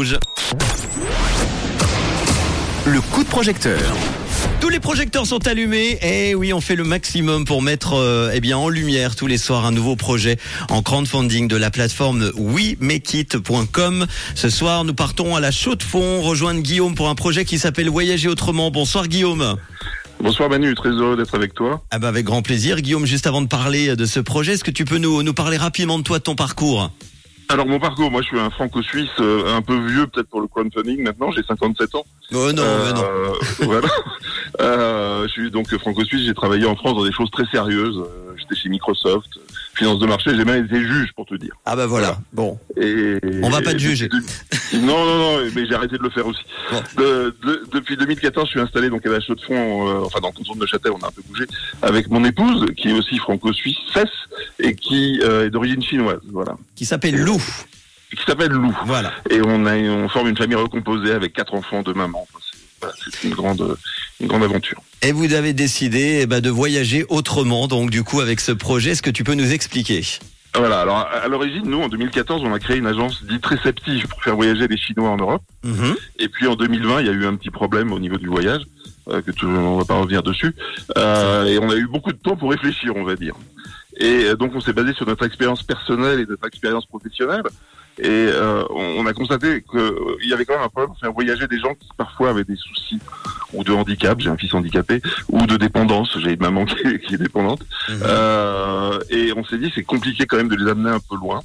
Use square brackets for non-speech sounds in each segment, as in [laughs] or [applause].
Rouge. Le coup de projecteur. Tous les projecteurs sont allumés et oui, on fait le maximum pour mettre euh, eh bien en lumière tous les soirs un nouveau projet en crowdfunding de la plateforme WeMakeIt.com. Ce soir, nous partons à la chaux de fond rejoindre Guillaume pour un projet qui s'appelle Voyager autrement. Bonsoir Guillaume. Bonsoir Manu, très heureux d'être avec toi. Ah bah avec grand plaisir. Guillaume, juste avant de parler de ce projet, est-ce que tu peux nous, nous parler rapidement de toi, de ton parcours? Alors mon parcours, moi je suis un franco-suisse euh, un peu vieux peut-être pour le crowdfunding maintenant, j'ai 57 ans. Oh non, Euh, non. [laughs] voilà. Euh, je suis donc franco-suisse, j'ai travaillé en France dans des choses très sérieuses. Euh, J'étais chez Microsoft, finance de marché, j'ai même été juge pour te dire. Ah bah voilà. Bon. Et, On va pas te juger. Non, non, non, mais j'ai arrêté de le faire aussi. Bon. De- de- depuis 2014, je suis installé donc à la chaux de euh, enfin dans le canton de Neuchâtel, on a un peu bougé, avec mon épouse, qui est aussi franco-suisse, et qui euh, est d'origine chinoise, voilà. Qui s'appelle Lou. Qui s'appelle Lou. Voilà. Et on a, on forme une famille recomposée avec quatre enfants de maman. Enfin, c'est- voilà, C'est une grande, une grande aventure. Et vous avez décidé eh ben, de voyager autrement, donc du coup avec ce projet, est-ce que tu peux nous expliquer? Voilà. Alors, à l'origine, nous, en 2014, on a créé une agence dite réceptive pour faire voyager les Chinois en Europe. Mhm. Et puis, en 2020, il y a eu un petit problème au niveau du voyage, euh, que tout, on va pas revenir dessus. Euh, et on a eu beaucoup de temps pour réfléchir, on va dire. Et euh, donc, on s'est basé sur notre expérience personnelle et notre expérience professionnelle. Et euh, on, on a constaté qu'il y avait quand même un problème pour faire voyager des gens qui parfois avaient des soucis ou de handicap, j'ai un fils handicapé, ou de dépendance, j'ai une maman [laughs] qui est, qui est dépendante. Mhm. Euh, et on s'est dit c'est compliqué quand même de les amener un peu loin.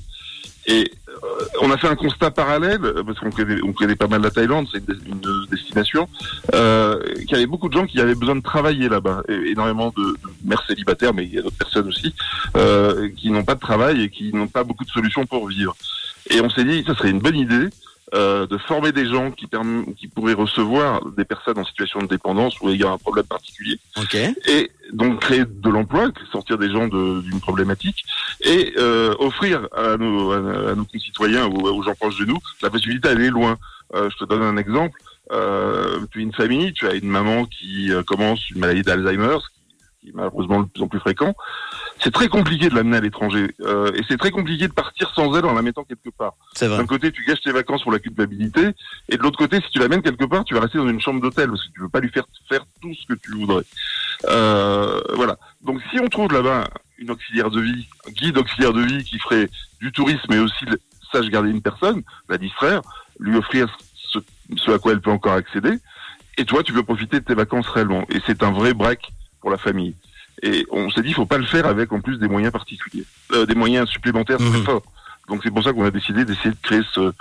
Et euh, on a fait un constat parallèle parce qu'on connaît, on connaît pas mal la Thaïlande, c'est une, des- une destination euh, qu'il y avait beaucoup de gens qui avaient besoin de travailler là-bas, énormément de, de mères célibataires, mais il y a d'autres personnes aussi euh, qui n'ont pas de travail et qui n'ont pas beaucoup de solutions pour vivre. Et on s'est dit ça serait une bonne idée. Euh, de former des gens qui, qui pourraient recevoir des personnes en situation de dépendance ou ayant un problème particulier Ok. et donc créer de l'emploi, sortir des gens de- d'une problématique et euh, offrir à nos, à, à nos concitoyens ou aux gens proches de nous la possibilité d'aller loin. Euh, je te donne un exemple. Euh, tu es une famille, tu as une maman qui euh, commence une maladie d'Alzheimer, qui est malheureusement de plus en plus fréquent. C'est très compliqué de l'amener à l'étranger euh, et c'est très compliqué de partir sans elle en la mettant quelque part. D'un côté, tu gâches tes vacances pour la culpabilité, et de l'autre côté, si tu l'amènes quelque part, tu vas rester dans une chambre d'hôtel parce que tu veux pas lui faire faire tout ce que tu voudrais. Euh, voilà. Donc, si on trouve là-bas une auxiliaire de vie, un guide auxiliaire de vie qui ferait du tourisme, mais aussi sache garder une personne, la distraire, lui offrir ce, ce à quoi elle peut encore accéder, et toi, tu peux profiter de tes vacances réellement. Et c'est un vrai break pour la famille. Et on s'est dit, il faut pas le faire avec en plus des moyens particuliers, euh, des moyens supplémentaires très Mhm. forts. Donc c'est pour ça qu'on a décidé d'essayer de créer ce,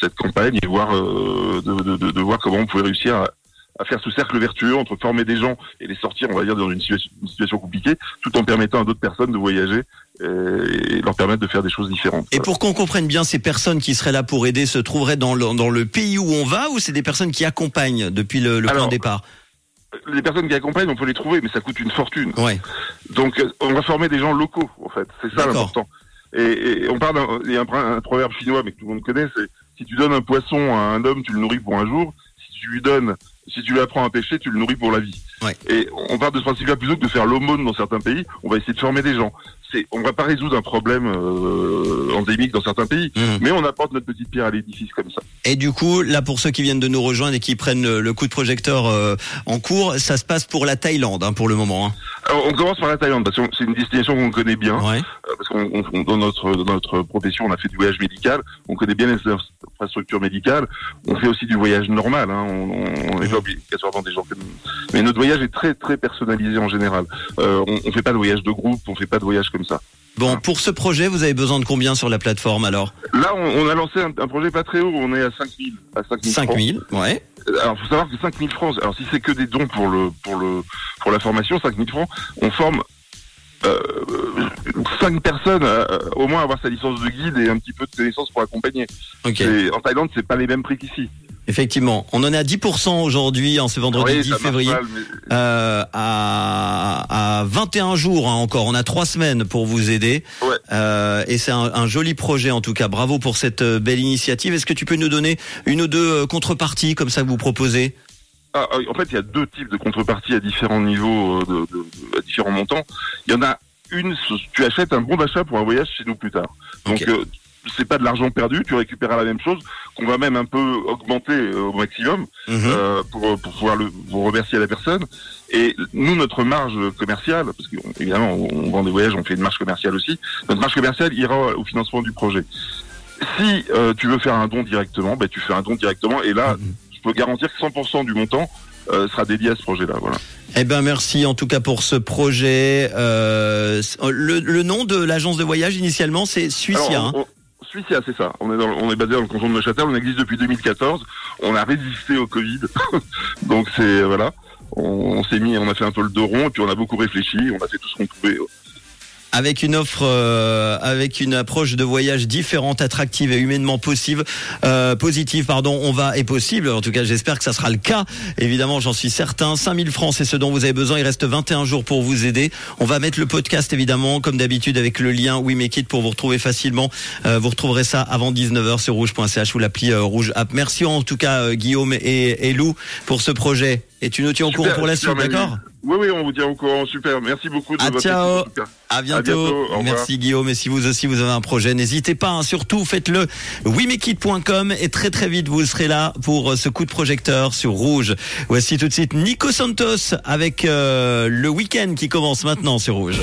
cette campagne et voir euh, de, de, de, de voir comment on pouvait réussir à, à faire ce cercle vertueux entre former des gens et les sortir, on va dire, dans une situation, une situation compliquée, tout en permettant à d'autres personnes de voyager euh, et leur permettre de faire des choses différentes. Et pour qu'on comprenne bien, ces personnes qui seraient là pour aider se trouveraient dans le, dans le pays où on va ou c'est des personnes qui accompagnent depuis le, le point de départ? Les personnes qui accompagnent, on peut les trouver, mais ça coûte une fortune. Ouais. Donc euh, on va former des gens locaux, en fait. C'est ça l'important. Et, et on parle d'un il y a un, un proverbe chinois, mais que tout le monde connaît, c'est si tu donnes un poisson à un homme, tu le nourris pour un jour. Si tu lui donnes, si tu lui apprends à pêcher, tu le nourris pour la vie. Ouais. Et on part de ce principe-là plutôt que de faire l'aumône dans certains pays. On va essayer de former des gens. C'est, on va pas résoudre un problème euh, endémique dans certains pays, Mhm. mais on apporte notre petite pierre à l'édifice comme ça. Et du coup, là pour ceux qui viennent de nous rejoindre et qui prennent le, le coup de projecteur euh, en cours, ça se passe pour la Thaïlande hein, pour le moment. Hein. Alors, on commence par la Thaïlande parce que c'est une destination qu'on connaît bien. Ouais. Euh, on- on- dans notre dans notre profession, on a fait du voyage médical, on connaît bien les infrastructures médicales. On fait aussi du voyage normal. Hein, on n'est pas obligatoirement des gens comme mais notre voyage est très très personnalisé en général. Euh, on, on fait pas de voyage de groupe, on fait pas de voyage comme ça. Bon, pour ce projet, vous avez besoin de combien sur la plateforme alors? Là, on, on a lancé un, un projet pas très haut, on est à 5000 à 5000 francs. 5000, ouais. Alors, faut savoir que 5000 francs, alors si c'est que des dons pour le pour le pour la formation, 5000 francs, on forme euh, cinq personnes euh, au moins avoir sa licence de guide et un petit peu de connaissances pour accompagner. En Thaïlande, c'est pas les mêmes prix qu'ici. Effectivement, on en est à 10% aujourd'hui, en ce vendredi Oui, 10 ça marche février. mal, mais- Euh, à, à 21 jours hein, encore. On a trois semaines pour vous aider. Ouais. Euh, et c'est un, un joli projet en tout cas. Bravo pour cette euh, belle initiative. Est-ce que tu peux nous donner une ou deux euh, contreparties comme ça que vous proposez? Ah, en fait, il y a deux types de contreparties à différents niveaux, euh, de, de- de- à différents montants. Il y en a une, tu achètes un bon d'achat pour un voyage chez nous plus tard. Donc, Ok. euh, c'est pas de l'argent perdu, tu récupères la même chose, qu'on va même un peu augmenter euh, au maximum Mhm. euh, pour, pour pouvoir le, vous remercier à la personne. Et nous, notre marge commerciale, parce qu'évidemment, on, on vend des voyages, on fait une marge commerciale aussi, notre marge commerciale ira au financement du projet. Si euh, tu veux faire un don directement, ben, tu fais un don directement, et là, Mhm. je peux garantir que 100% du montant euh, sera dédié à ce projet-là. Voilà. Eh ben merci en tout cas pour ce projet. Euh, le, le nom de l'agence de voyage initialement c'est Suicia. Alors, hein. on- on- Suicia, c'est ça. On est, dans, le- on est basé dans le canton de Neuchâtel. On existe depuis 2014. On a résisté au Covid. [laughs] Donc c'est voilà. On, on s'est mis, on a fait un peu le dos rond et puis on a beaucoup réfléchi. On a fait tout ce qu'on pouvait. Avec une offre, euh, avec une approche de voyage différente, attractive et humainement possible, euh, positive, pardon, on va et possible. En tout cas, j'espère que ça sera le cas. Évidemment, j'en suis certain. 5000 francs, c'est ce dont vous avez besoin. Il reste 21 jours pour vous aider. On va mettre le podcast évidemment, comme d'habitude, avec le lien We Make It pour vous retrouver facilement. Euh, vous retrouverez ça avant 19h sur rouge.ch ou l'appli euh, Rouge App. Merci en tout cas euh, Guillaume et, et Lou pour ce projet. Et tu nous tiens au courant pour la suite, d'accord? Oui, oui, on vous tient au courant. Super. Merci beaucoup de Ah, votre ciao. À bientôt. bientôt, au revoir. Merci Guillaume. Et si vous aussi vous avez un projet, n'hésitez pas. hein. surtout, faites-le. WeMakeIt.com et très très vite vous serez là pour euh, ce coup de projecteur sur Rouge. Voici tout de suite Nico Santos avec euh, le week-end qui commence maintenant sur Rouge.